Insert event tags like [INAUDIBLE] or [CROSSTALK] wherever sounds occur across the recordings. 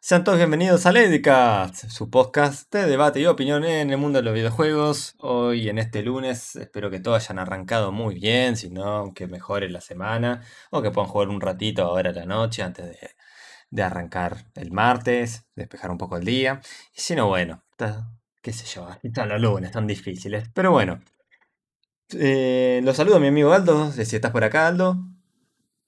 Sean todos bienvenidos a Ladycast, su podcast de debate y opinión en el mundo de los videojuegos. Hoy en este lunes espero que todos hayan arrancado muy bien, si no, que mejore la semana o que puedan jugar un ratito ahora a la noche antes de, arrancar el martes, despejar un poco el día. Y si no, bueno, qué sé yo, están los lunes, tan difíciles. Pero bueno, eh, los saludo a mi amigo Aldo, si estás por acá Aldo.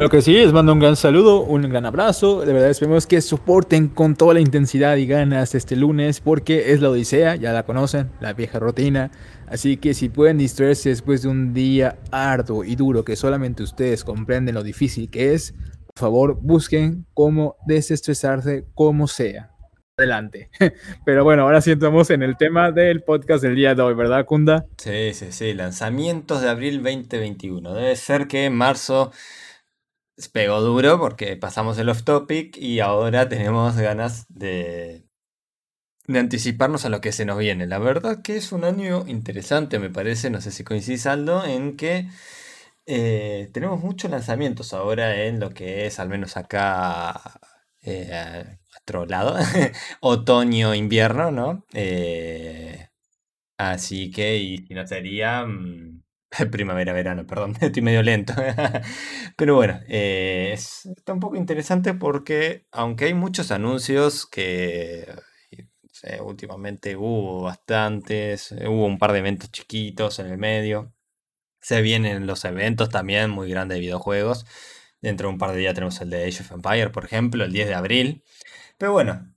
Lo que sí, les mando un gran saludo, un gran abrazo. De verdad, esperemos que soporten con toda la intensidad y ganas este lunes, porque es la Odisea, ya la conocen, la vieja rutina. Así que si pueden distraerse después de un día arduo y duro que solamente ustedes comprenden lo difícil que es, por favor, busquen cómo desestresarse como sea. Adelante. [LAUGHS] Pero bueno, ahora sí entramos en el tema del podcast del día de hoy, ¿verdad, Kunda? Sí, sí, sí. Lanzamientos de abril 2021. Debe ser que en marzo pegó duro porque pasamos el off topic y ahora tenemos ganas de, anticiparnos a lo que se nos viene. La verdad que es un año interesante, me parece, no sé si coincide Aldo, en que eh, tenemos muchos lanzamientos ahora en lo que es, al menos acá, eh, nuestro lado, [LAUGHS] otoño-invierno, ¿no? Eh, así que, y si no sería... Mm, [LAUGHS] Primavera, verano, perdón, [LAUGHS] estoy medio lento. [LAUGHS] Pero bueno, eh, está un poco interesante porque aunque hay muchos anuncios que últimamente hubo bastantes, hubo un par de eventos chiquitos en el medio, se vienen los eventos también muy grandes de videojuegos. Dentro de un par de días tenemos el de Age of Empire, por ejemplo, el 10 de abril. Pero bueno,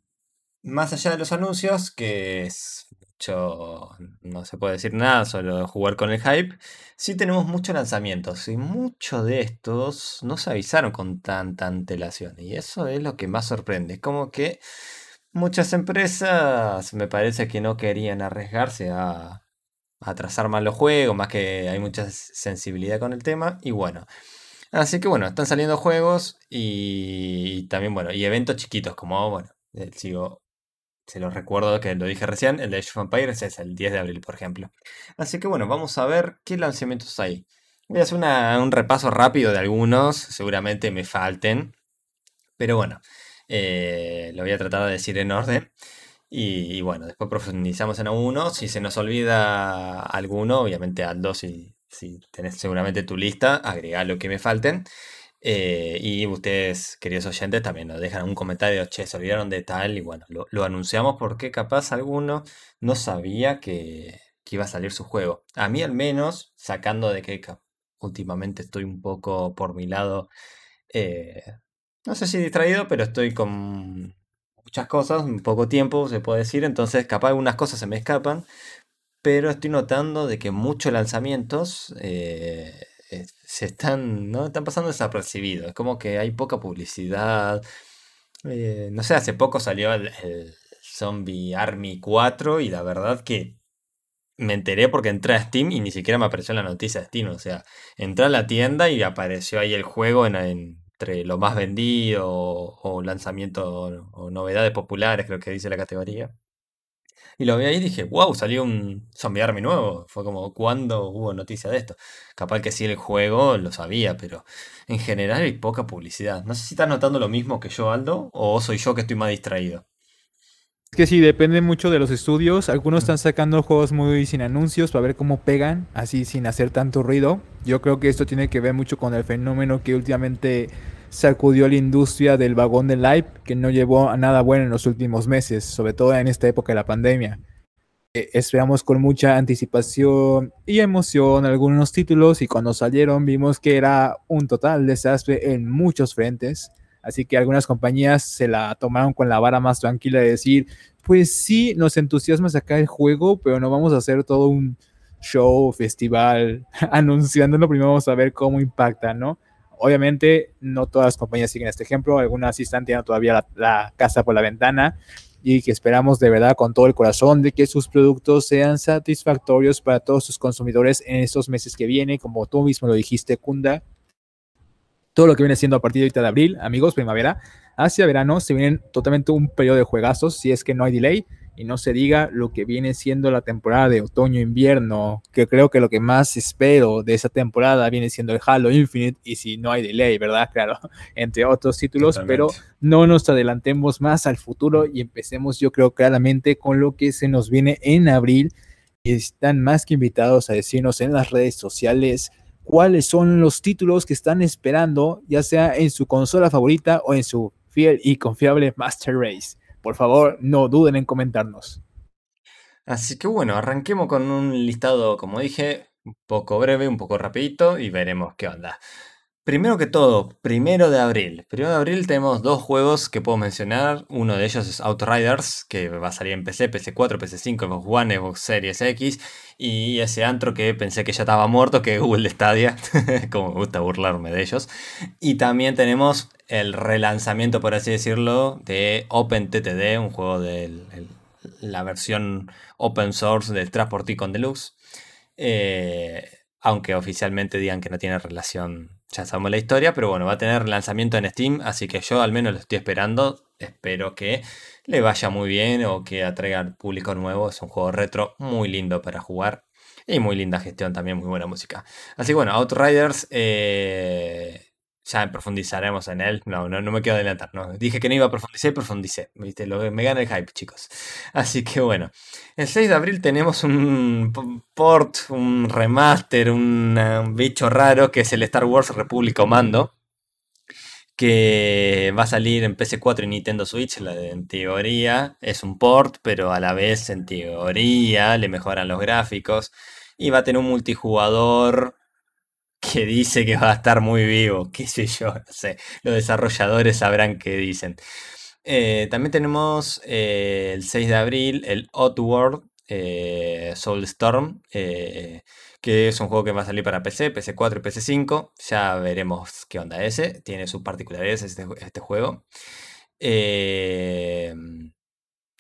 más allá de los anuncios, que es no se puede decir nada, solo jugar con el hype. Sí tenemos muchos lanzamientos y muchos de estos no se avisaron con tanta antelación y eso es lo que más sorprende. Como que muchas empresas me parece que no querían arriesgarse a, a trazar mal los juegos, más que hay mucha sensibilidad con el tema y bueno. Así que bueno, están saliendo juegos y, también bueno, y eventos chiquitos como bueno, sigo se lo recuerdo que lo dije recién, el de Age of Empires es el 10 de abril, por ejemplo. Así que bueno, vamos a ver qué lanzamientos hay. Voy a hacer un repaso rápido de algunos, seguramente me falten, pero bueno, eh, lo voy a tratar de decir en orden. Y, bueno, después profundizamos en uno. Si se nos olvida alguno, obviamente Aldo, si, si tenés seguramente tu lista, agrega lo que me falten. Eh, y ustedes, queridos oyentes, también nos dejan un comentario, che, se olvidaron de tal, y bueno, lo, anunciamos porque capaz alguno no sabía que, iba a salir su juego. A mí al menos, sacando de que últimamente estoy un poco por mi lado, eh, no sé si distraído, pero estoy con muchas cosas, poco tiempo, se puede decir, entonces capaz algunas cosas se me escapan, pero estoy notando de que muchos lanzamientos... Eh, se están, ¿no? están pasando desapercibidos. Es como que hay poca publicidad. Eh, no sé, hace poco salió el, Zombie Army 4 y la verdad que me enteré porque entré a Steam y ni siquiera me apareció la noticia de Steam. O sea, entré a la tienda y apareció ahí el juego en, entre lo más vendido o lanzamiento o novedades populares, creo que dice la categoría. Y lo vi ahí y dije, wow, salió un Zombie Army nuevo. Fue como, ¿cuándo hubo noticia de esto? Capaz que sí el juego lo sabía, pero en general hay poca publicidad. No sé si estás notando lo mismo que yo, Aldo, o soy yo que estoy más distraído. Es que sí, depende mucho de los estudios. Algunos están sacando juegos muy sin anuncios para ver cómo pegan, así sin hacer tanto ruido. Yo creo que esto tiene que ver mucho con el fenómeno que últimamente sacudió la industria del vagón del hype que no llevó a nada bueno en los últimos meses, sobre todo en esta época de la pandemia. Eh, esperamos con mucha anticipación y emoción algunos títulos y cuando salieron vimos que era un total desastre en muchos frentes. Así que algunas compañías se la tomaron con la vara más tranquila de decir, pues sí, nos entusiasma sacar el juego, pero no vamos a hacer todo un show, festival, [LAUGHS] anunciándolo, primero vamos a ver cómo impacta, ¿no? Obviamente, no todas las compañías siguen este ejemplo, algunas están tirando todavía la, casa por la ventana y que esperamos de verdad con todo el corazón de que sus productos sean satisfactorios para todos sus consumidores en estos meses que vienen, como tú mismo lo dijiste, Kunda. Todo lo que viene siendo a partir de ahorita abril, amigos, primavera, hacia verano, se vienen totalmente un periodo de juegazos, si es que no hay delay. Y no se diga lo que viene siendo la temporada de otoño-invierno, que creo que lo que más espero de esa temporada viene siendo el Halo Infinite y si no hay delay, ¿verdad? [LAUGHS] Claro, entre otros títulos, pero no nos adelantemos más al futuro y empecemos yo creo claramente con lo que se nos viene en abril y están más que invitados a decirnos en las redes sociales cuáles son los títulos que están esperando, ya sea en su consola favorita o en su fiel y confiable Master Race. Por favor, no duden en comentarnos. Así que bueno, arranquemos con un listado, como dije, un poco breve, un poco rapidito y veremos qué onda. Primero que todo, primero de abril. Primero de abril tenemos dos juegos que puedo mencionar. Uno de ellos es Outriders, que va a salir en PC, PC4, PC5, Xbox One, Xbox Series X. Y ese antro que pensé que ya estaba muerto, que es Google Stadia. [LAUGHS] Como me gusta burlarme de ellos. Y también tenemos el relanzamiento, por así decirlo, de OpenTTD, un juego de la versión open source del Transport Deluxe. Eh, aunque oficialmente digan que no tiene relación ya la historia, pero bueno, va a tener lanzamiento en Steam, así que yo al menos lo estoy esperando. Espero que le vaya muy bien o que atraiga público nuevo. Es un juego retro muy lindo para jugar y muy linda gestión también, muy buena música. Así que bueno, Outriders eh, ya profundizaremos en él. No, no, no me quiero adelantar. No. Dije que no iba a profundizar y profundicé. ¿Viste? Lo, me gana el hype, chicos. [LAUGHS] Así que bueno. El 6 de abril tenemos un port, un remaster, un, bicho raro que es el Star Wars Republic Commando. Que va a salir en PC4 y Nintendo Switch. En teoría es un port, pero a la vez en teoría le mejoran los gráficos. Y va a tener un multijugador que dice que va a estar muy vivo, [LAUGHS] qué sé yo, no sé, los desarrolladores sabrán qué dicen. Eh, también tenemos eh, el 6 de abril el Oddworld eh, Soulstorm, que es un juego que va a salir para PC, PC4 y PC5. Ya veremos qué onda ese. Tiene sus particularidades este, este juego.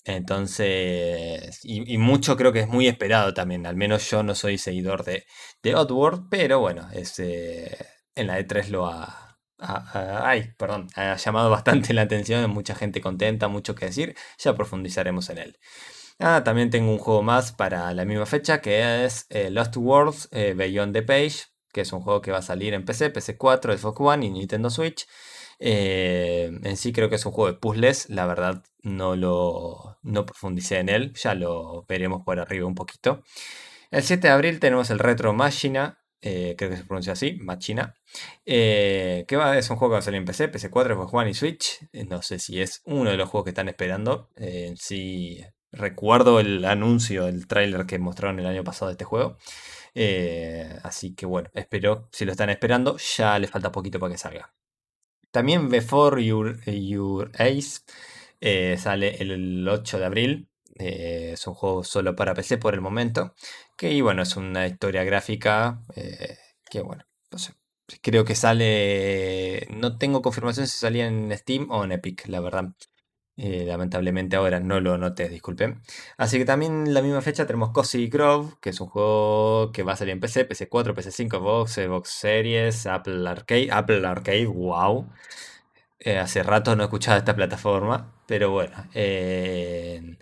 Entonces, y, mucho creo que es muy esperado también. Al menos yo no soy seguidor de, de Oddworld, pero bueno, eh, en la E3 lo ha, ay, perdón, ha llamado [LAUGHS] bastante la atención. Mucha gente contenta, mucho que decir. Ya profundizaremos en él. Ah, también tengo un juego más para la misma fecha que es eh, Lost Worlds eh, Beyond the Page, que es un juego que va a salir en PC, PC4, Xbox One y Nintendo Switch. Eh, en sí creo que es un juego de puzzles, la verdad no lo no profundicé en él, ya lo veremos por arriba un poquito. El 7 de abril tenemos el Retro Machina, eh, creo que se pronuncia así, Machina, eh, que va, es un juego que va a salir en PC, PC4, Xbox One y Switch. no sé si es uno de los juegos que están esperando. en sí recuerdo el anuncio, el tráiler que mostraron el año pasado de este juego. así que bueno, espero, si lo están esperando, ya le falta poquito para que salga. También Before Your, Your Ace eh, sale el 8 de abril. Eh, es un juego solo para PC por el momento. Que bueno, es una historia gráfica eh, que bueno, no sé. Creo que sale. No tengo confirmación si salía en Steam o en Epic, la verdad. Eh, lamentablemente ahora no lo noté, disculpen. Así que también la misma fecha tenemos Cozy Grove, que es un juego que va a salir en PC, PC4, PC5, Xbox, Xbox Series, Apple Arcade. Apple Arcade, wow. Eh, hace rato no he escuchado esta plataforma, pero bueno. Eh,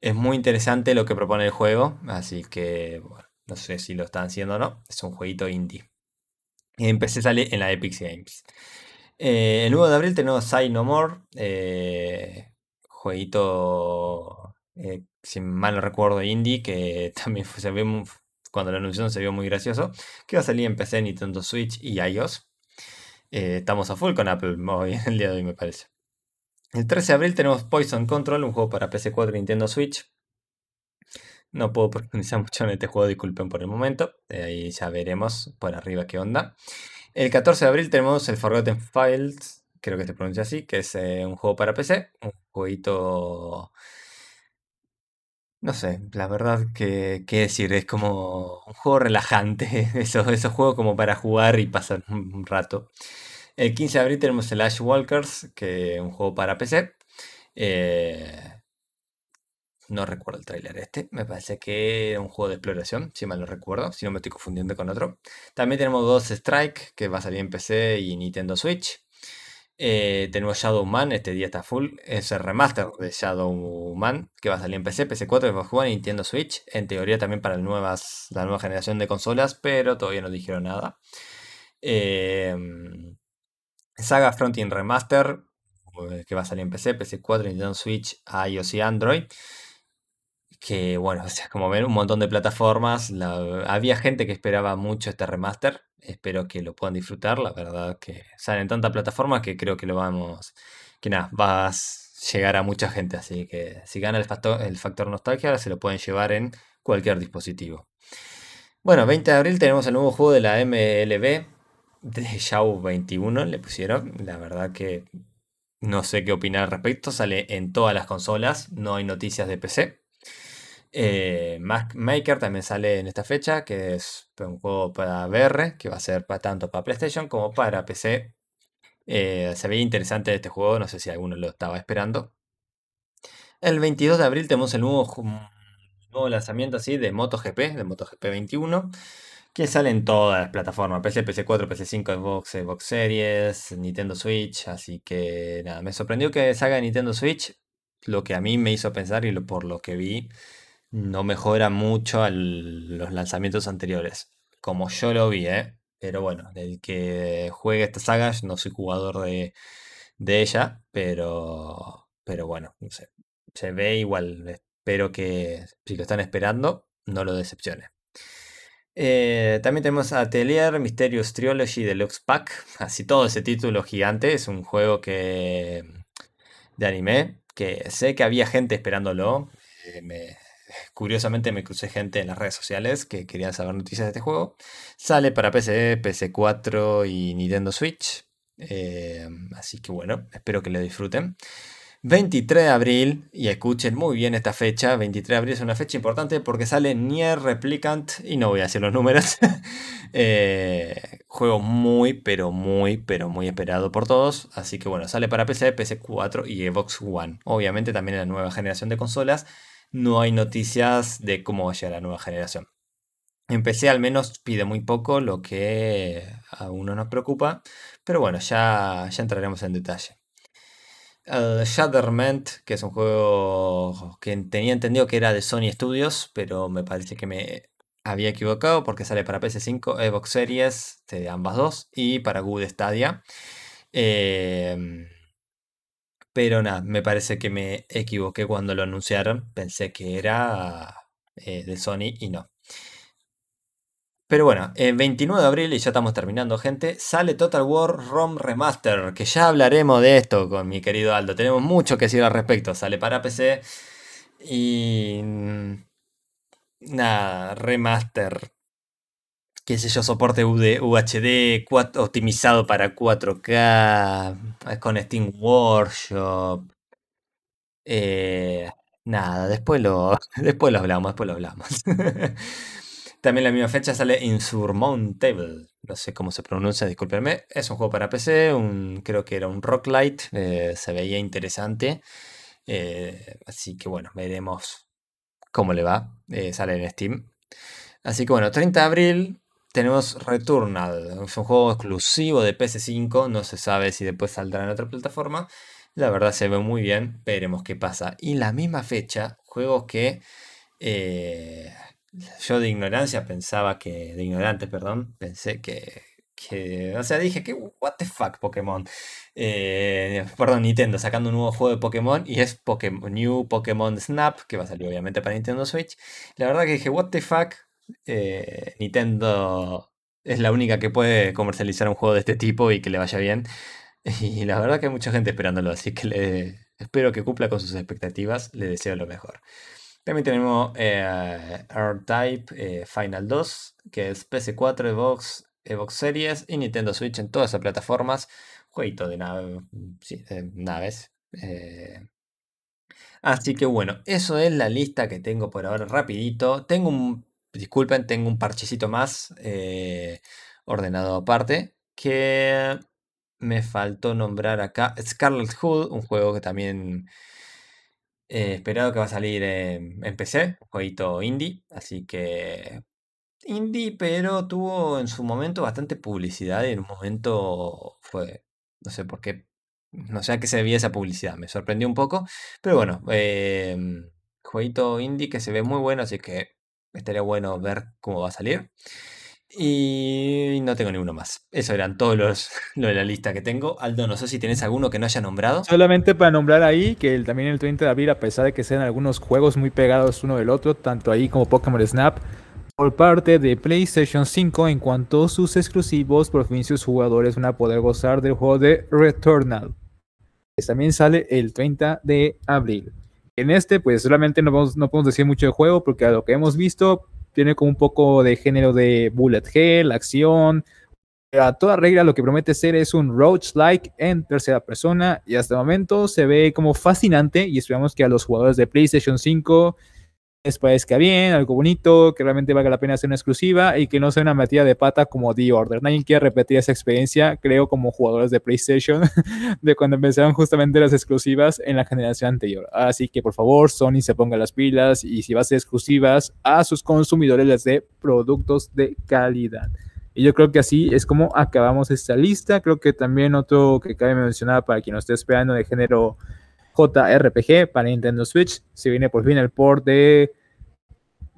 es muy interesante lo que propone el juego, así que no sé si lo están haciendo o no. Es un jueguito indie. En PC sale en la Epic Games. el 9 de abril tenemos Say No More jueguito, eh, si mal no recuerdo, indie, que [LAUGHS] también se ve cuando lo anunciaron se vio muy gracioso, que va a salir en PC, Nintendo Switch y iOS. Eh, estamos a full con Apple [LAUGHS] hoy, el día de hoy me parece. El 13 de abril tenemos Poison Control, un juego para PC4 y Nintendo Switch. No puedo [LAUGHS] profundizar mucho en este juego, disculpen por el momento. ahí ya veremos por arriba qué onda. El 14 de abril tenemos el Forgotten Files, creo que se pronuncia así, que es eh, un juego para PC, un jueguito... No sé, la verdad que, qué decir, es como un juego relajante, [LAUGHS] esos, esos juegos como para jugar y pasar un rato. El 15 de abril tenemos el Ash Walkers, que es un juego para PC. Eh, no recuerdo el tráiler este, me parece que era un juego de exploración, si mal no recuerdo, si no me estoy confundiendo con otro. También tenemos Ghost Strike, que va a salir en PC y Nintendo Switch. Eh, tenemos Shadow Man, este día está full. Es el remaster de Shadow Man que va a salir en PC, PC4, Xbox One y Nintendo Switch. En teoría también para nuevas, la nueva generación de consolas, pero todavía no dijeron nada. Em, Saga Frontier Remaster eh, que va a salir en PC, PC4, Nintendo Switch, iOS y Android. Que bueno, [LAUGHS] o sea, como ven, un montón de plataformas. había gente que esperaba mucho este remaster. Espero que lo puedan disfrutar. La verdad que salen tantas plataformas que creo que lo vamos. Que nada, va a llegar a mucha gente. Así que si gana el factor, el factor nostalgia, se lo pueden llevar en cualquier dispositivo. Bueno, 20 de abril tenemos el nuevo juego de la MLB de Shao 21. Le pusieron. La verdad que no sé qué opinar al respecto. Sale en todas las consolas. No hay noticias de PC. Eh, Maker también sale en esta fecha, que es un juego para VR, que va a ser para, tanto para PlayStation como para PC. Eh, se veía interesante este juego, no sé si alguno lo estaba esperando. El 22 de abril tenemos el nuevo, lanzamiento así de MotoGP, de MotoGP 21, que sale en todas las plataformas, PC, PC4, PC5, Xbox, Xbox Series, Nintendo Switch, así que nada, me sorprendió que salga Nintendo Switch, lo que a mí me hizo pensar y por lo que vi, no mejora mucho a los lanzamientos anteriores. Como yo lo vi, ¿eh? Pero bueno, el que juegue esta saga, no soy jugador de, ella, pero, pero bueno, no sé. Se ve igual. Espero que si lo están esperando, no lo decepcione. Eh, también tenemos Atelier Mysterious Trilogy Deluxe Pack. Así todo ese título gigante. Es un juego que de anime. Que sé que había gente esperándolo. Eh, me, curiosamente me crucé gente en las redes sociales que querían saber noticias de este juego. Sale para PC, PC4 y Nintendo Switch. Eh, así que bueno, espero que lo disfruten. 23 de abril, y escuchen muy bien esta fecha, 23 de abril es una fecha importante porque sale Nier Replicant, y no voy a decir los números, [LAUGHS] eh, juego muy, pero muy, pero muy esperado por todos, así que bueno, sale para PC, PC4 y Xbox One, obviamente también la nueva generación de consolas, no hay noticias de cómo va a llegar la nueva generación. En PC al menos pide muy poco, lo que a uno nos preocupa, pero bueno, ya, ya entraremos en detalle. El que es un juego que tenía entendido que era de Sony Studios, pero me parece que me había equivocado porque sale para PS5, Xbox Series, de ambas dos, y para Good Stadia. Eh, pero nada, me parece que me equivoqué cuando lo anunciaron. Pensé que era eh, de Sony y no. Pero bueno, el 29 de abril, y ya estamos terminando, gente, sale Total War ROM Remaster, que ya hablaremos de esto con mi querido Aldo. Tenemos mucho que decir al respecto. Sale para PC y... Mm, nada, remaster qué sé yo, soporte UHD optimizado para 4K, con Steam Workshop. Eh, nada, después lo, [LAUGHS] después lo hablamos, después lo hablamos. [LAUGHS] También la misma fecha sale Insurmountable, no sé cómo se pronuncia, discúlpenme. Es un juego para PC, creo que era un Rocklight, eh, se veía interesante. Eh, así que bueno, veremos cómo le va. sale en Steam. Así que bueno, 30 de abril, tenemos Returnal, es un juego exclusivo de PS5, no se sabe si después saldrá en otra plataforma. La verdad se ve muy bien, veremos qué pasa. Y la misma fecha, juegos que eh, yo de ignorancia pensaba que, de ignorante, perdón, pensé que, o sea, dije que, what the fuck, Pokémon. Eh, perdón, Nintendo sacando un nuevo juego de Pokémon y es New Pokémon Snap, que va a salir obviamente para Nintendo Switch. La verdad que dije, what the fuck, eh, Nintendo es la única que puede comercializar un juego de este tipo y que le vaya bien. [LAUGHS] Y la verdad que hay mucha gente esperándolo, así que espero que cumpla con sus expectativas, le deseo lo mejor. También tenemos eh, R-Type eh, Final 2, que es PS4, Xbox, Xbox Series y Nintendo Switch en todas esas plataformas. Jueguito de, naves. Así que bueno, eso es la lista que tengo por ahora rapidito. Tengo un disculpen, tengo un parchecito más eh, ordenado aparte que me faltó nombrar acá. Scarlet Hood, un juego que también he esperado que va a salir en, PC, jueguito indie, así que indie, pero tuvo en su momento bastante publicidad y en un momento fue, no sé por qué no sé a qué se debía esa publicidad, me sorprendió un poco, pero bueno, eh, jueguito indie que se ve muy bueno, así que estaría bueno ver cómo va a salir. Y no tengo ninguno más. Eso eran todos los [LAUGHS] lo de la lista que tengo. Aldo, no sé si tienes alguno que no haya nombrado. Solamente para nombrar ahí que el, también el 30 de abril, a pesar de que sean algunos juegos muy pegados uno del otro, tanto ahí como Pokémon Snap, por parte de PlayStation 5 en cuanto a sus exclusivos, por fin sus jugadores van a poder gozar del juego de Returnal. Que también sale el 30 de abril. En este, pues solamente no, podemos decir mucho de juego porque a lo que hemos visto, tiene como un poco de género de bullet hell, acción. A toda regla lo que promete ser es un roach-like en tercera persona y hasta el momento se ve como fascinante y esperamos que a los jugadores de PlayStation 5 les parezca bien, algo bonito, que realmente valga la pena ser una exclusiva y que no sea una metida de pata como The Order. Nadie quiere repetir esa experiencia, creo, como jugadores de PlayStation, [LAUGHS] de cuando empezaron justamente las exclusivas en la generación anterior. Así que por favor, Sony se ponga las pilas y si va a ser exclusivas, a sus consumidores les dé productos de calidad. Y yo creo que así es como acabamos esta lista. Creo que también otro que cabe mencionar para quien no esté esperando de género JRPG para Nintendo Switch. Se viene por fin el port de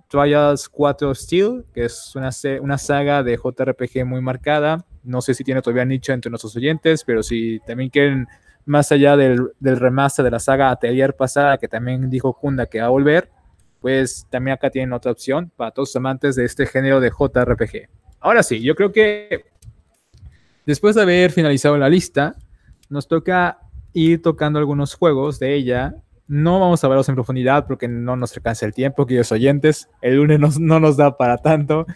Trials 4 Steel, que es una, una saga de JRPG muy marcada. No sé si tiene todavía nicho entre nuestros oyentes, pero si también quieren, más allá del, remaster de la saga Atelier pasada, que también dijo Honda que va a volver, pues también acá tienen otra opción para todos los amantes de este género de JRPG. Ahora sí, yo creo que después de haber finalizado la lista, nos toca ir tocando algunos juegos de ella. No vamos a verlos en profundidad porque no nos alcanza el tiempo, queridos oyentes. El lunes no nos da para tanto.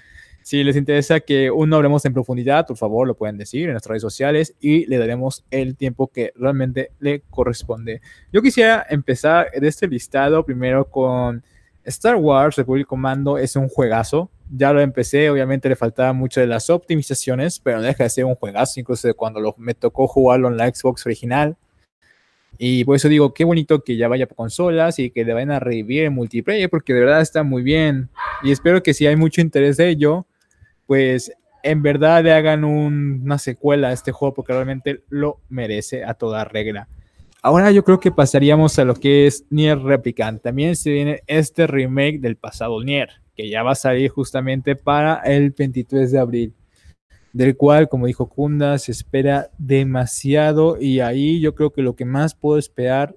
Si les interesa que uno hablemos en profundidad, por favor lo pueden decir en nuestras redes sociales y le daremos el tiempo que realmente le corresponde. Yo quisiera empezar de este listado primero con Star Wars Republic Commando. Es un juegazo. Ya lo empecé, obviamente le faltaba mucho de las optimizaciones, pero no deja de ser un juegazo, incluso de cuando lo, me tocó jugarlo en la Xbox original. Y por eso digo, qué bonito que ya vaya por consolas y que le vayan a revivir el multiplayer, porque de verdad está muy bien. Y espero que si hay mucho interés de ello, pues en verdad le hagan una secuela a este juego, porque realmente lo merece a toda regla. Ahora yo creo que pasaríamos a lo que es Nier Replicant. También se viene este remake del pasado Nier, que ya va a salir justamente para el 23 de abril del cual, como dijo Kunda, se espera demasiado y ahí yo creo que lo que más puedo esperar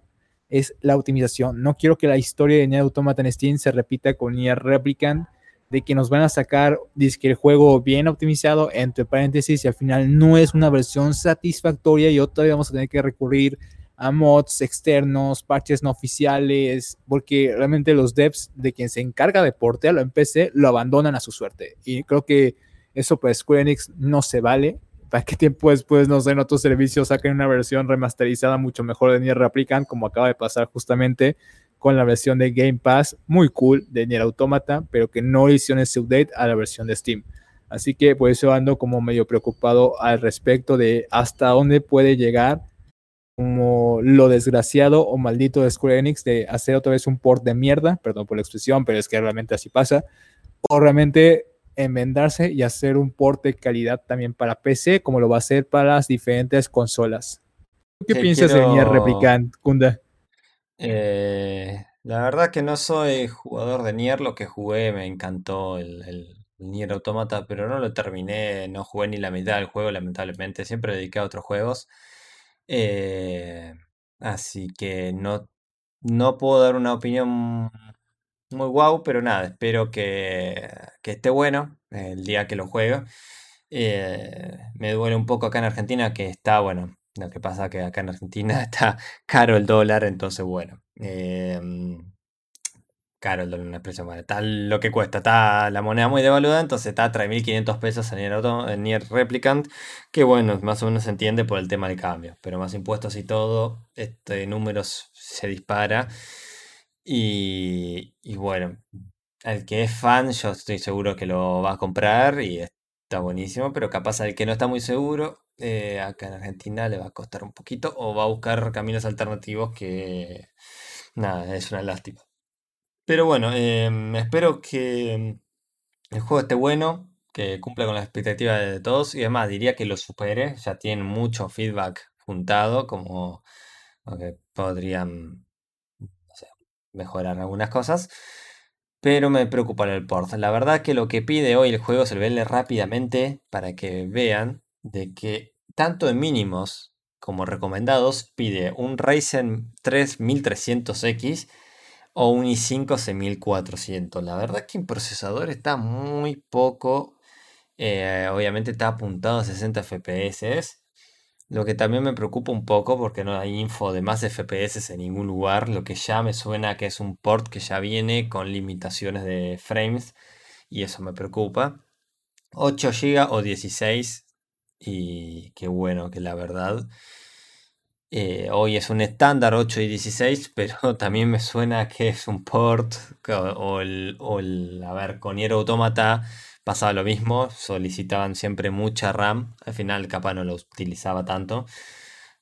es la optimización. No quiero que la historia de Nier Automata en Steam se repita con Nier Replicant, de que nos van a sacar disque el juego bien optimizado, entre paréntesis, y al final no es una versión satisfactoria y otra vez vamos a tener que recurrir a mods externos, parches no oficiales, porque realmente los devs de quien se encarga de portearlo en PC lo abandonan a su suerte. Y creo que eso pues Square Enix no se vale. ¿Para qué tiempo después, no sé, en otros servicios saquen una versión remasterizada mucho mejor de Nier Replicant, como acaba de pasar justamente con la versión de Game Pass, muy cool, de Nier Automata, pero que no hicieron ese update a la versión de Steam. Así que por eso ando como medio preocupado al respecto de hasta dónde puede llegar como lo desgraciado o maldito de Square Enix de hacer otra vez un port de mierda, perdón por la expresión, pero es que realmente así pasa, o realmente enmendarse y hacer un port de calidad también para PC, como lo va a hacer para las diferentes consolas. ¿Qué piensas de Nier Replicant, Kunda? Eh, la verdad que no soy jugador de Nier, lo que jugué me encantó el, Nier Automata, pero no lo terminé, no jugué ni la mitad del juego, lamentablemente, siempre dediqué a otros juegos. Eh, así que no, no puedo dar una opinión muy guau, pero nada, espero que, esté bueno el día que lo juegue. Eh, me duele un poco acá en Argentina que está, bueno, lo que pasa que acá en Argentina [LAUGHS] está caro el dólar, entonces bueno. Em, caro el dólar, una expresión buena. Está lo que cuesta, está la moneda muy devaluada, entonces está 3.500 pesos en el Nier Replicant, que bueno, más o menos se entiende por el tema del cambio, pero más impuestos y todo, este número se dispara. Y, bueno, al que es fan, yo estoy seguro que lo va a comprar y está buenísimo, pero capaz al que no está muy seguro, eh, acá en Argentina le va a costar un poquito o va a buscar caminos alternativos que, nada, es una lástima. Pero bueno, em, espero que el juego esté bueno, que cumpla con las expectativas de todos y además diría que lo supere, ya tienen mucho feedback juntado, como que podrían mejorar algunas cosas. Pero me preocupa el port. La verdad que lo que pide hoy el juego se ve rápidamente para que vean de que tanto en mínimos como recomendados pide un Ryzen 3 1300X o un i5 6400. La verdad que en procesador está muy poco. Eh, obviamente está apuntado a 60 FPS. Lo que también me preocupa un poco porque no hay info de más FPS en ningún lugar. Lo que ya me suena que es un port que ya viene con limitaciones de frames. Y eso me preocupa. 8 GB o 16. Y qué bueno que la verdad. Eh, hoy es un estándar 8 y 16, pero [LAUGHS] también me suena que es un port. O, el, o el, A ver, con Nier Automata pasaba lo mismo, solicitaban siempre mucha RAM, al final capaz no lo utilizaba tanto,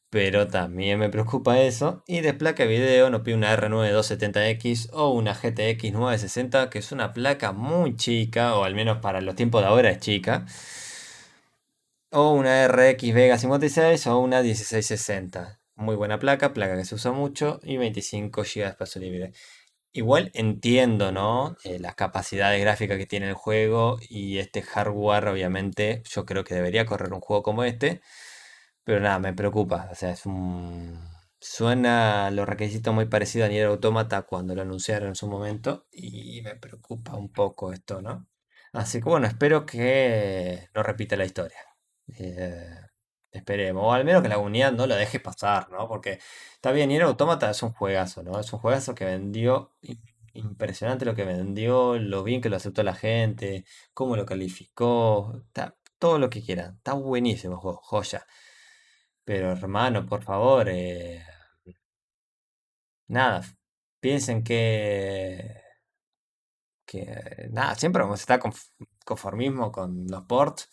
pero también me preocupa eso. Y de placa de video no pide una R9270X o una GTX 960, que es una placa muy chica, o al menos para los tiempos de ahora es chica. O una RX Vega 56 o una 1660. Muy buena placa, placa que se usa mucho y 25 GB de espacio libre. Igual entiendo, ¿no? Eh, las capacidades gráficas que tiene el juego y este hardware, obviamente, yo creo que debería correr un juego como este. Pero nada, me preocupa. O sea, es un... Suena los requisitos muy parecidos a Nier Automata cuando lo anunciaron en su momento y me preocupa un poco esto, ¿no? Así que bueno, espero que no repita la historia. Eh, Esperemos, o al menos que la unidad no lo deje pasar, ¿no? Porque está bien, Nier Automata es un juegazo, ¿no? Es un juegazo que vendió, impresionante lo que vendió, lo bien que lo aceptó la gente, cómo lo calificó, está, todo lo que quiera, está buenísimo juego, joya. Pero hermano, por favor, eh, nada, piensen que, que, nada, siempre vamos a estar conformismo con los ports.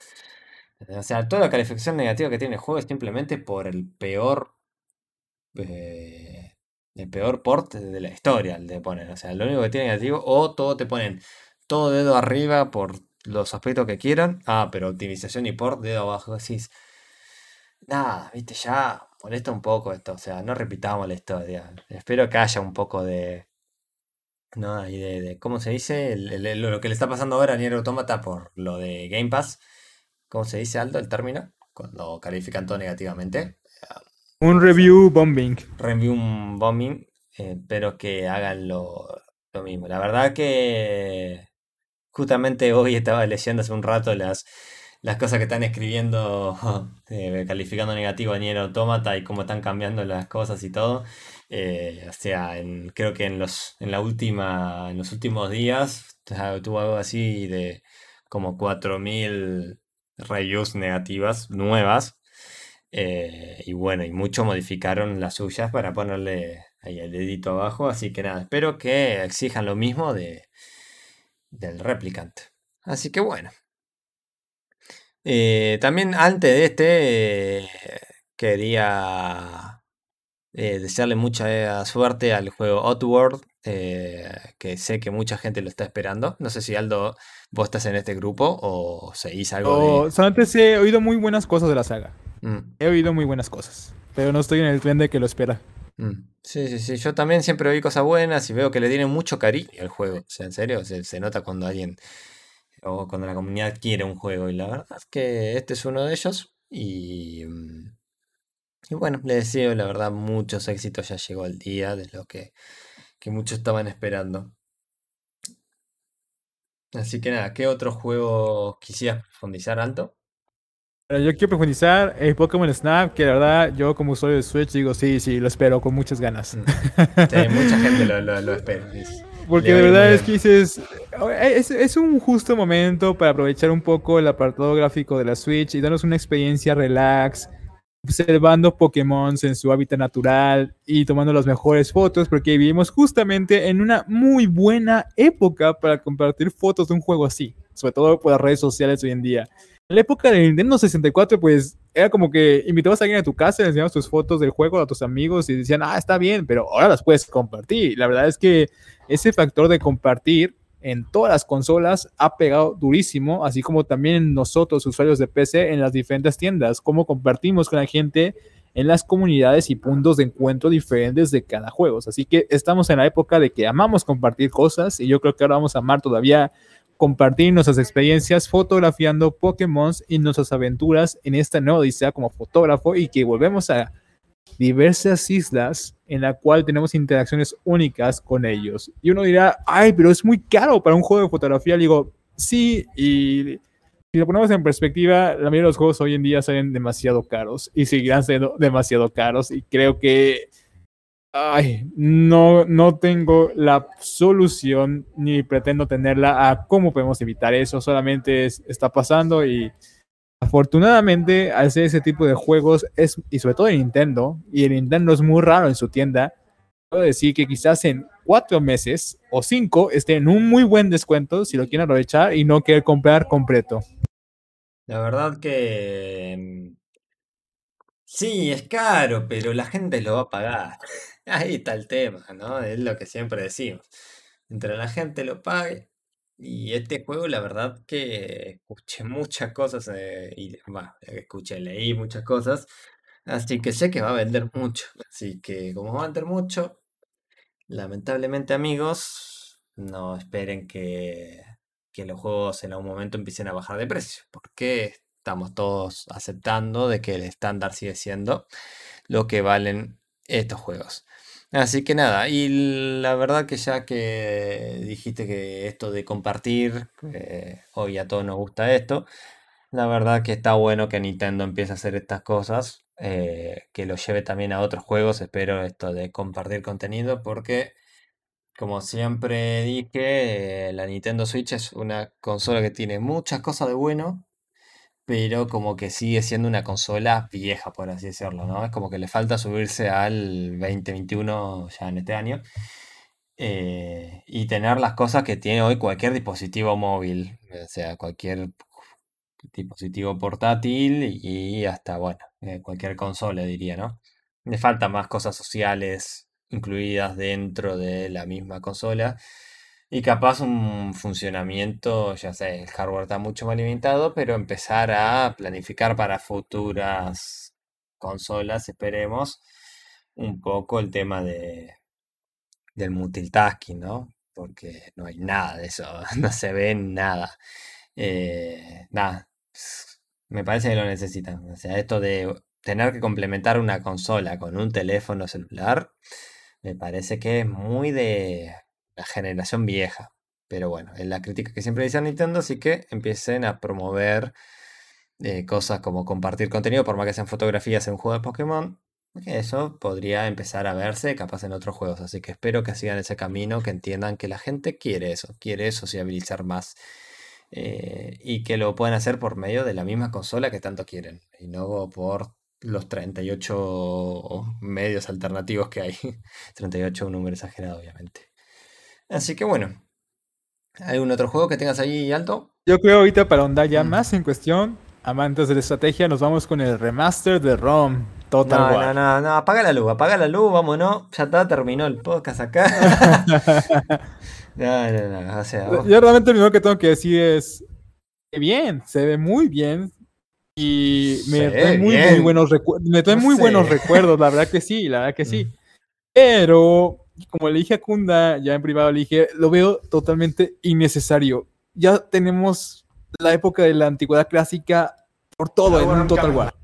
O sea, toda la calificación negativa que tiene el juego es simplemente por el peor. Eh, el peor port de la historia, el de poner. O sea, lo único que tiene negativo, o todo te ponen todo dedo arriba por los aspectos que quieran. Ah, pero optimización y port, dedo abajo. Decís, nada, viste, ya molesta un poco esto. O sea, no repitamos la historia. Espero que haya un poco de. No, y de, ¿cómo se dice? lo que le está pasando ahora a Nier Automata por lo de Game Pass ¿Cómo se dice, Aldo, el término? Cuando califican todo negativamente. Un review bombing. Review bombing, eh, pero que hagan lo, mismo. La verdad que justamente hoy estaba leyendo hace un rato las, las cosas que están escribiendo, [LAUGHS] eh, calificando negativo a Nier Automata y cómo están cambiando las cosas y todo. Eh, o sea, creo que en los, en la última, en los últimos días tuvo algo así de como 4000 reviews negativas nuevas. Eh, y bueno, y mucho modificaron las suyas para ponerle ahí el dedito abajo. Así que nada, espero que exijan lo mismo de, del replicant. Así que bueno. Eh, también antes de este eh, quería desearle mucha suerte al juego Outward, que sé que mucha gente lo está esperando. No sé si Aldo ¿Vos estás en este grupo o seguís algo de...? Antes he oído muy buenas cosas de la saga. Mm. He oído muy buenas cosas. Pero no estoy en el tren de que lo espera. Mm. Sí, sí, sí. Yo también siempre oí cosas buenas y veo que le tienen mucho cariño al juego. O sea, en serio, se, nota cuando alguien o cuando la comunidad quiere un juego. Y la verdad es que este es uno de ellos. Y, mm, y bueno, le deseo la verdad muchos éxitos. Ya llegó el día de lo que, que muchos estaban esperando. Así que nada, ¿qué otro juego quisieras profundizar alto? Yo quiero profundizar en Pokémon Snap, que la verdad yo como usuario de Switch digo, sí, sí, lo espero con muchas ganas. Mm. Sí, mucha gente lo, espera. [LAUGHS] Porque de verdad es que dices, es, es, un justo momento para aprovechar un poco el apartado gráfico de la Switch y darnos una experiencia relax, observando Pokémon en su hábitat natural y tomando las mejores fotos, porque vivimos justamente en una muy buena época para compartir fotos de un juego así, sobre todo por las redes sociales hoy en día. En la época de Nintendo 64, pues era como que invitabas a alguien a tu casa, le enseñabas tus fotos del juego a tus amigos y decían, ah, está bien, pero ahora las puedes compartir. La verdad es que ese factor de compartir en todas las consolas ha pegado durísimo, así como también nosotros, usuarios de PC, en las diferentes tiendas, cómo compartimos con la gente en las comunidades y puntos de encuentro diferentes de cada juego. Así que estamos en la época de que amamos compartir cosas y yo creo que ahora vamos a amar todavía compartir nuestras experiencias fotografiando Pokémon y nuestras aventuras en esta nueva odisea como fotógrafo y que volvemos a diversas islas en la cual tenemos interacciones únicas con ellos. Y uno dirá, ay, pero es muy caro para un juego de fotografía. Le digo, sí, y si lo ponemos en perspectiva, la mayoría de los juegos hoy en día salen demasiado caros y seguirán siendo demasiado caros. Y creo que ay, no, no tengo la solución ni pretendo tenerla a cómo podemos evitar eso. Solamente está pasando y afortunadamente al ser ese tipo de juegos es, y sobre todo en Nintendo, y el Nintendo es muy raro en su tienda, puedo decir que quizás en cuatro meses o cinco esté en un muy buen descuento si lo quieren aprovechar y no quieren comprar completo. La verdad que mm, sí, es caro, pero la gente lo va a pagar. [LAUGHS] Ahí está el tema, ¿no? Es lo que siempre decimos. Entre la gente lo pague. Y este juego, la verdad que escuché [LAUGHS] muchas cosas, eh, y va, escuché, leí muchas cosas, así que sé que va a vender mucho. Así que como va a vender mucho, lamentablemente amigos, no esperen que, que los juegos en algún momento empiecen a bajar de precio, porque estamos todos aceptando de que el estándar sigue siendo lo que valen estos juegos. Así que nada, y la verdad que ya que dijiste que esto de compartir, hoy a todos nos gusta esto, la verdad que está bueno que Nintendo empiece a hacer estas cosas, eh, que lo lleve también a otros juegos, espero esto de compartir contenido, porque como siempre dije, eh, la Nintendo Switch es una consola que tiene muchas cosas de bueno, pero como que sigue siendo una consola vieja, por así decirlo, ¿no? Es como que le falta subirse al 2021 ya en este año eh, y tener las cosas que tiene hoy cualquier dispositivo móvil, o sea, cualquier dispositivo portátil y hasta, bueno, eh, cualquier consola diría, ¿no? Le faltan más cosas sociales incluidas dentro de la misma consola. Y capaz un funcionamiento, ya sé, el hardware está mucho más limitado, pero empezar a planificar para futuras consolas, esperemos, un poco el tema de, del multitasking, ¿no? Porque no hay nada de eso, [LAUGHS] no se ve nada. Eh, nada, me parece que lo necesitan. O sea, esto de tener que complementar una consola con un teléfono celular, me parece que es muy de la generación vieja. Pero bueno, es la crítica que siempre dice a Nintendo, así que empiecen a promover eh, cosas como compartir contenido, por más que sean fotografías en un juego de Pokémon. Eso podría empezar a verse capaz en otros juegos. Así que espero que sigan ese camino, que entiendan que la gente quiere eso, quiere sociabilizar más. Eh, y que lo puedan hacer por medio de la misma consola que tanto quieren. Y no por los 38 medios alternativos que hay. [LAUGHS] 38 un número exagerado, obviamente. Así que bueno. ¿Algún otro juego que tengas ahí alto? Yo creo ahorita para ahondar ya mm. más en cuestión, amantes de la estrategia, nos vamos con el remaster de ROM. Total no, no, no, no, apaga la luz, apaga la luz, vámonos. Ya está, terminó el podcast acá. [LAUGHS] no, no, no, o sea, Yo realmente lo único que tengo que decir es que bien, se ve muy bien. Y me trae muy, muy, buenos me trae muy buenos recuerdos, la verdad que sí, la verdad que sí. Mm. Pero como le dije a Kunda, ya en privado le dije, lo veo totalmente innecesario. Ya tenemos la época de la antigüedad clásica por todo en un Total War.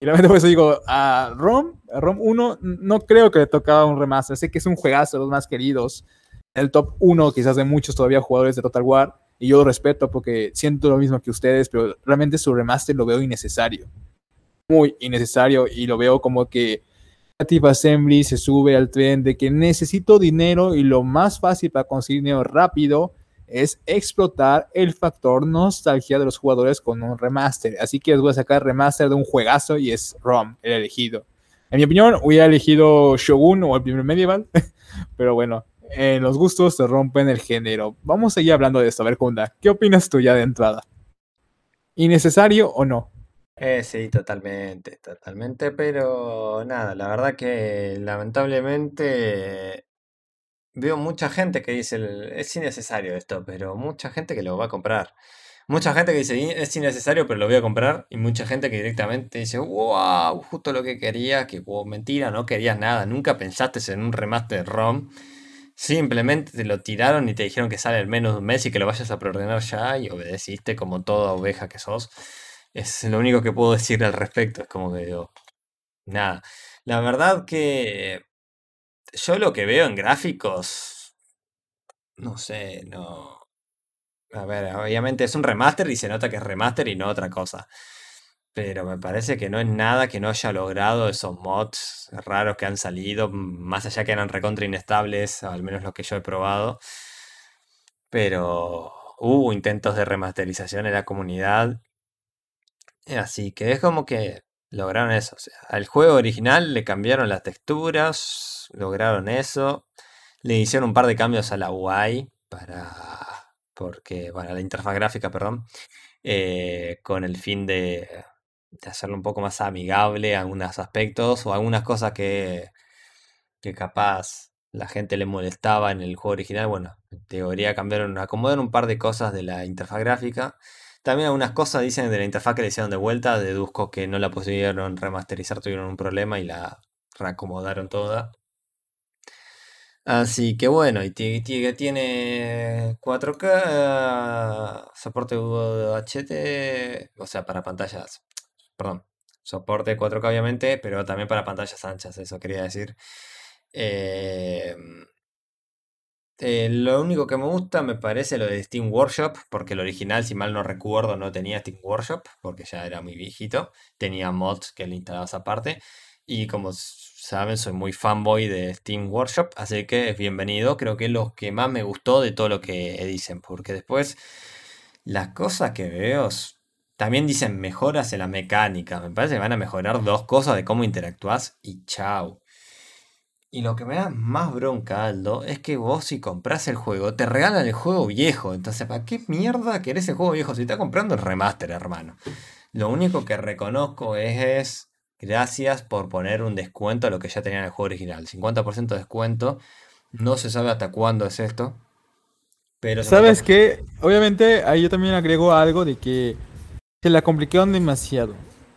Y realmente por eso digo, a ROM, a ROM 1, no creo que le tocaba un remaster. Sé que es un juegazo, los más queridos. El top 1 quizás de muchos todavía jugadores de Total War. Y yo lo respeto porque siento lo mismo que ustedes, pero realmente su remaster lo veo innecesario. Muy innecesario y lo veo como que Creative Assembly se sube al tren de que necesito dinero y lo más fácil para conseguir dinero rápido es explotar el factor nostalgia de los jugadores con un remaster. Así que les voy a sacar remaster de un juegazo y es ROM, el elegido. En mi opinión, hubiera elegido Shogun o el primer medieval, [LAUGHS] pero bueno, en los gustos se rompen el género. Vamos a seguir hablando de esto. A ver, Kunda, ¿qué opinas tú ya de entrada? ¿Innecesario o no? Eh, sí, totalmente, totalmente, pero nada, la verdad que lamentablemente veo mucha gente que dice, es innecesario esto, pero mucha gente que lo va a comprar. Mucha gente que dice es innecesario, pero lo voy a comprar. Y mucha gente que directamente dice, wow, justo lo que quería, que wow, mentira, no querías nada, nunca pensaste en un remaster ROM. Simplemente te lo tiraron y te dijeron que sale en menos de un mes y que lo vayas a preordenar ya y obedeciste como toda oveja que sos. Es lo único que puedo decir al respecto. Es como que digo, nada. La verdad que yo lo que veo en gráficos, no sé, no. A ver, obviamente es un remaster y se nota que es remaster y no otra cosa. Pero me parece que no es nada que no haya logrado esos mods raros que han salido, más allá que eran recontra inestables, al menos los que yo he probado. Pero hubo intentos de remasterización en la comunidad. Así que es como que lograron eso. Al juego original le cambiaron las texturas, lograron eso. Le hicieron un par de cambios a la UI para. Porque, bueno, a la interfaz gráfica, perdón. Eh, con el fin de de hacerlo un poco más amigable en algunos aspectos o algunas cosas que, que capaz la gente le molestaba en el juego original. Bueno, en teoría cambiaron, acomodaron un par de cosas de la interfaz gráfica. También algunas cosas dicen de la interfaz que le hicieron de vuelta. Deduzco que no la pudieron remasterizar, tuvieron un problema y la reacomodaron toda. Así que bueno, y tiene 4K, soporte UHD, o sea, para pantallas perdón, soporte 4K obviamente, pero también para pantallas anchas, eso quería decir. Em, eh, lo único que me gusta me parece lo de Steam Workshop, porque el original, si mal no recuerdo, no tenía Steam Workshop, porque ya era muy viejito. Tenía mods que le instalabas aparte. Y como saben, soy muy fanboy de Steam Workshop, así que es bienvenido. Creo que es lo que más me gustó de todo lo que dicen, porque después las cosas que veo también dicen mejoras en la mecánica. Me parece que van a mejorar dos cosas de cómo interactúas y chao. Y lo que me da más bronca, Aldo, es que vos si compras el juego, te regalan el juego viejo. Entonces, ¿para qué mierda querés el juego viejo si estás comprando el remaster, hermano? Lo único que reconozco es, gracias por poner un descuento a lo que ya tenía en el juego original. 50% de descuento. No se sabe hasta cuándo es esto. Pero ¿Sabes qué? Obviamente ahí yo también agrego algo de que se la complicaron demasiado.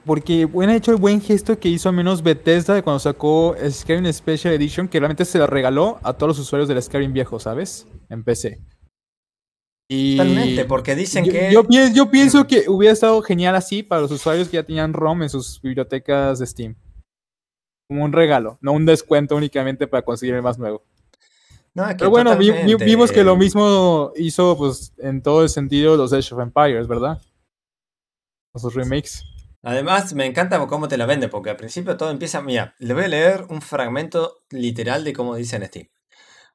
Porque bueno, hecho el buen gesto que hizo a menos Bethesda cuando sacó Skyrim Special Edition, que realmente se la regaló a todos los usuarios del Skyrim viejo, ¿sabes? En PC. Y Totalmente, porque dicen que... Yo, yo, pienso que hubiera estado genial así para los usuarios que ya tenían ROM en sus bibliotecas de Steam. Como un regalo, no un descuento únicamente para conseguir el más nuevo. Pero bueno, vimos que lo mismo hizo pues en todo el sentido los Age of Empires, ¿verdad? sus remakes. Además, me encanta cómo te la vende, porque al principio todo empieza. Mira, le voy a leer un fragmento literal de cómo dice en Steam.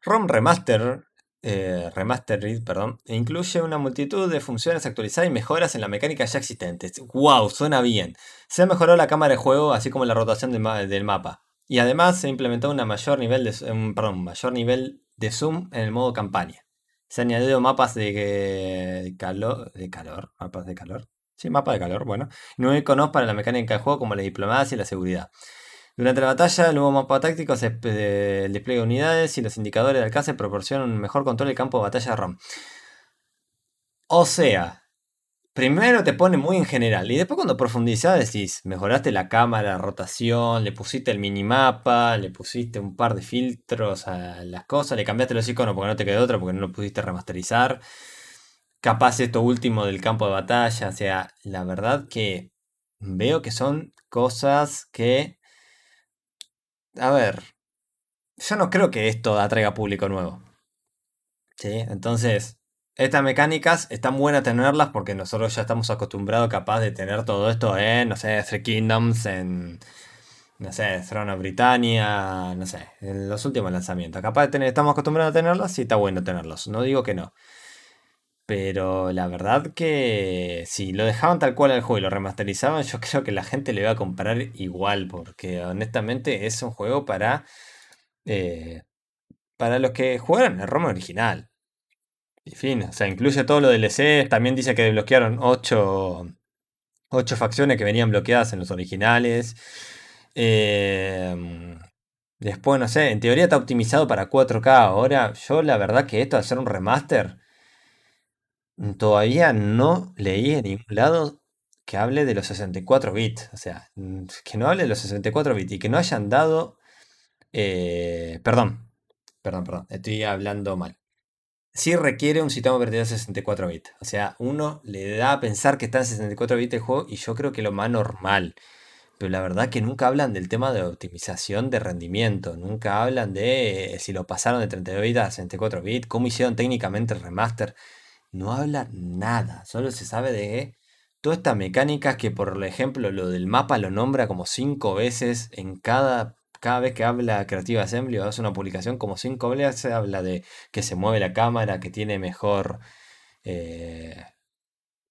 ROM Remaster, eh, Remastered, perdón, incluye una multitud de funciones actualizadas y mejoras en la mecánica ya existentes. ¡Wow! Suena bien. Se ha mejorado la cámara de juego, así como la rotación del, mapa. Y además se implementó una un, mayor nivel de zoom en el modo campaña. Se han añadido mapas de, calor, de calor, mapas de calor, Sí, mapa de calor, bueno. Nuevos iconos para la mecánica del juego como la diplomacia y la seguridad. Durante la batalla, el nuevo mapa táctico se el despliegue de unidades y los indicadores de alcance proporcionan un mejor control del campo de batalla de ROM. O sea, primero te pone muy en general y después cuando profundizás decís, mejoraste la cámara, la rotación, le pusiste el minimapa, le pusiste un par de filtros a las cosas, le cambiaste los iconos porque no te quedó otra, porque no lo pudiste remasterizar capaz esto último del campo de batalla. O sea, la verdad que veo que son cosas que... A ver, yo no creo que esto atraiga público nuevo. ¿Sí? Entonces, estas mecánicas están buenas tenerlas porque nosotros ya estamos acostumbrados capaz de tener todo esto en, no sé, Three Kingdoms, en, no sé, Throne of Britannia, no sé, en los últimos lanzamientos. Capaz de tener, estamos acostumbrados a tenerlas, sí está bueno tenerlos, no digo que no. Pero la verdad que si lo dejaban tal cual al juego y lo remasterizaban, yo [LAUGHS] creo que la gente le iba a comprar igual, porque honestamente es un juego para, eh, para los que jugaron el ROM original. Y fin, o sea, incluye todo lo DLC, también dice que desbloquearon 8, facciones que venían bloqueadas en los originales. Em, después, no sé, en teoría está optimizado para 4K ahora. Yo la verdad que esto de hacer un remaster todavía no leí en ningún lado que hable de los 64 bits. O sea, que no hable de los 64 bits y que no hayan dado... Eh, perdón, perdón, perdón, estoy hablando mal. Sí requiere un sistema operativo de 64 bits. O sea, uno le da a pensar que está en 64 bits el juego y yo creo que lo más normal pero la verdad que nunca hablan del tema de optimización de rendimiento, nunca hablan de eh, si lo pasaron de 32 bits a 64 bits, cómo hicieron técnicamente el remaster, no habla nada, solo se sabe de todas estas mecánicas que por ejemplo lo del mapa lo nombra como 5 veces en cada, cada vez que habla Creative Assembly o hace una publicación como 5 veces habla de que se mueve la cámara, que tiene mejor... Eh,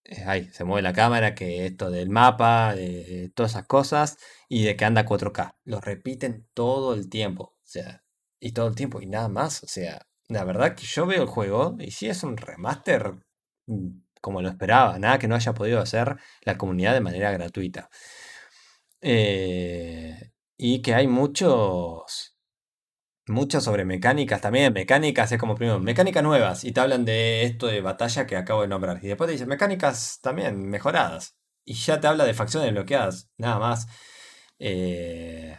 eh, se mueve la cámara, que esto del mapa, de, todas esas cosas, y de que anda 4K. Lo repiten todo el tiempo, o sea, y todo el tiempo, y nada más, o sea, la verdad que yo veo el juego, y si es un remaster mm, como lo esperaba, nada que no haya podido hacer la comunidad de manera gratuita. Eh, y que hay muchos mucho sobre mecánicas también. Mecánicas es como primero, mecánicas nuevas. Y te hablan de esto de batalla que acabo de nombrar. Y después te dicen mecánicas también mejoradas. Y ya te habla de facciones bloqueadas. Nada más. Eh,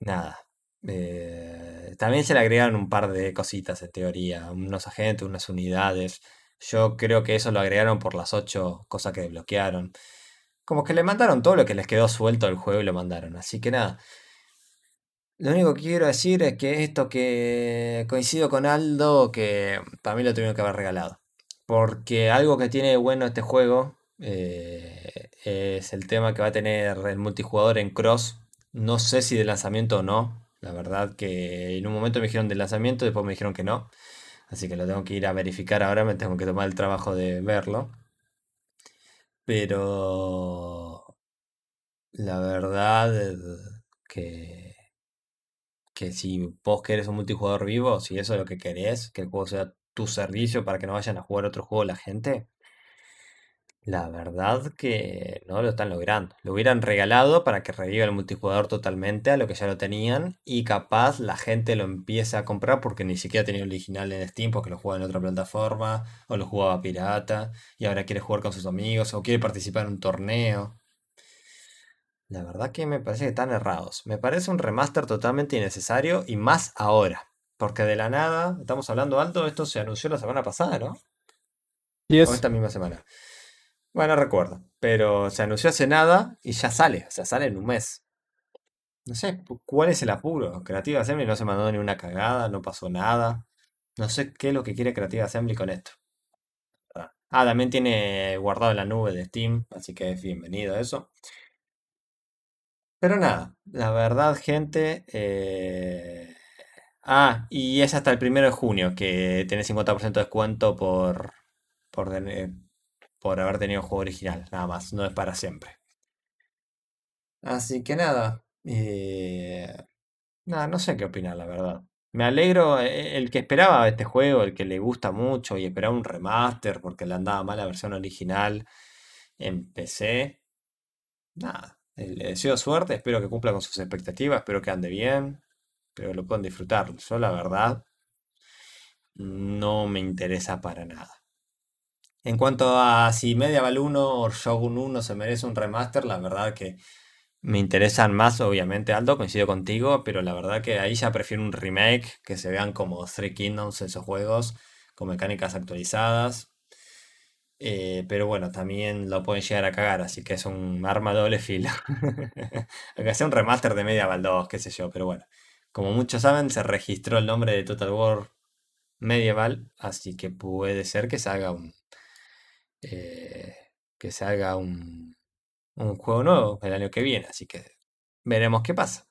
nada. Eh, también se le agregaron un par de cositas en teoría. Unos agentes, unas unidades. Yo creo que eso lo agregaron por las ocho cosas que desbloquearon. Como que le mandaron todo lo que les quedó suelto al juego y lo mandaron. Así que nada. Lo único que quiero decir es que esto que coincido con Aldo, que para mí lo tuvieron que haber regalado. Porque algo que tiene bueno este juego eh, es el tema que va a tener el multijugador en cross. No sé si de lanzamiento o no. La verdad que en un momento me dijeron de lanzamiento, después me dijeron que no. Así que lo tengo que ir a verificar ahora, me tengo que tomar el trabajo de verlo. Pero la verdad que que si vos querés un multijugador vivo, si eso es lo que querés, que el juego sea tu servicio para que no vayan a jugar otro juego la gente, la verdad que no lo están logrando. Lo hubieran regalado para que reviva el multijugador totalmente a lo que ya lo tenían y capaz la gente lo empieza a comprar porque ni siquiera tenía el original en Steam porque lo jugaba en otra plataforma o lo jugaba pirata y ahora quiere jugar con sus amigos o quiere participar en un torneo. La verdad que me parece que están errados. Me parece un remaster totalmente innecesario y más ahora. Porque de la nada, estamos hablando alto, esto se anunció la semana pasada, ¿no? O esta misma semana. Bueno, recuerdo. Pero se anunció hace nada y ya sale. O sea, sale en un mes. No sé, ¿cuál es el apuro? Creative Assembly no se mandó ni una cagada, no pasó nada. No sé qué es lo que quiere Creative Assembly con esto. Ah, también tiene guardado en la nube de Steam, así que es bienvenido a eso. Pero nada, la verdad, gente. eh, Ah, y es hasta el primero de junio que tenés 50% de descuento por, por, por haber tenido juego original. Nada más, no es para siempre. Así que nada. eh, Nada, no sé qué opinar, la verdad. Me alegro, eh, el que esperaba este juego, el que le gusta mucho y esperaba un remaster porque le andaba mal la versión original en PC. Nada. Le deseo suerte, espero que cumpla con sus expectativas, espero que ande bien, pero lo puedan disfrutar. Yo la verdad no me interesa para nada. En cuanto a si Medieval 1 o Shogun 1 se merece un remaster, la verdad que me interesan más, obviamente, Aldo, coincido contigo, pero la verdad que ahí ya prefiero un remake, que se vean como Three Kingdoms esos juegos, con mecánicas actualizadas. Eh, pero bueno, también lo pueden llegar a cagar, así que es un arma doble filo. [LAUGHS] Aunque sea un remaster de Medieval 2, qué sé yo, pero bueno. Como muchos saben, se registró el nombre de Total War Medieval, así que puede ser que se haga un. Eh, que se haga un, un juego nuevo el año que viene, así que veremos qué pasa.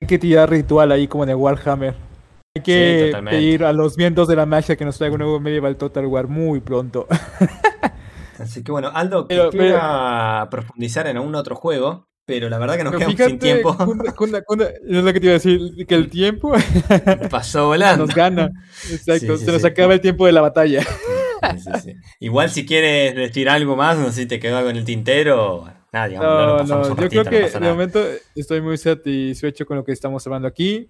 Hay que tirar ritual ahí como de Warhammer. Hay que pedir a los vientos de la magia que nos traiga un nuevo Medieval Total War muy pronto. [LAUGHS] Así que bueno, Aldo, que quiera profundizar en algún otro juego, pero la verdad que nos quedamos sin tiempo. [LAUGHS] es lo que te iba a decir, que el tiempo pasó volando. [LAUGHS] Nos gana. Exacto, se nos acaba el tiempo de la batalla. Igual si quieres decir algo más, no sé si te quedó algo en el tintero. Nada, digamos, no, no, yo creo que de momento estoy muy satisfecho con lo que estamos hablando aquí.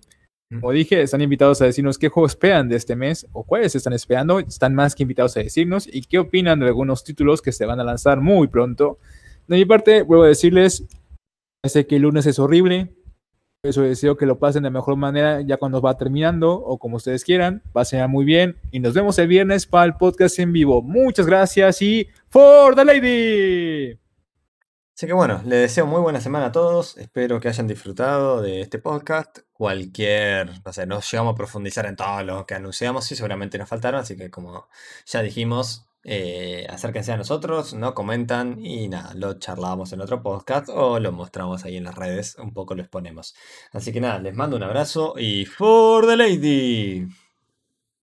Como dije, están invitados a decirnos qué juegos esperan de este mes o cuáles están esperando. Están más que invitados a decirnos y qué opinan de algunos títulos que se van a lanzar muy pronto. De mi parte, vuelvo a decirles, sé que el lunes es horrible, eso deseo que lo pasen de mejor manera ya cuando va terminando o como ustedes quieran. Pasen muy bien y nos vemos el viernes para el podcast en vivo. Muchas gracias y for the lady. Así que bueno, les deseo muy buena semana a todos. Espero que hayan disfrutado de este podcast. Cualquier, no sé, no llegamos a profundizar en todo lo que anunciamos y seguramente nos faltaron. Así que como ya dijimos, eh, acérquense a nosotros, no comentan y nada, lo charlamos en otro podcast o lo mostramos ahí en las redes, un poco lo exponemos. Así que nada, les mando un abrazo y for the lady.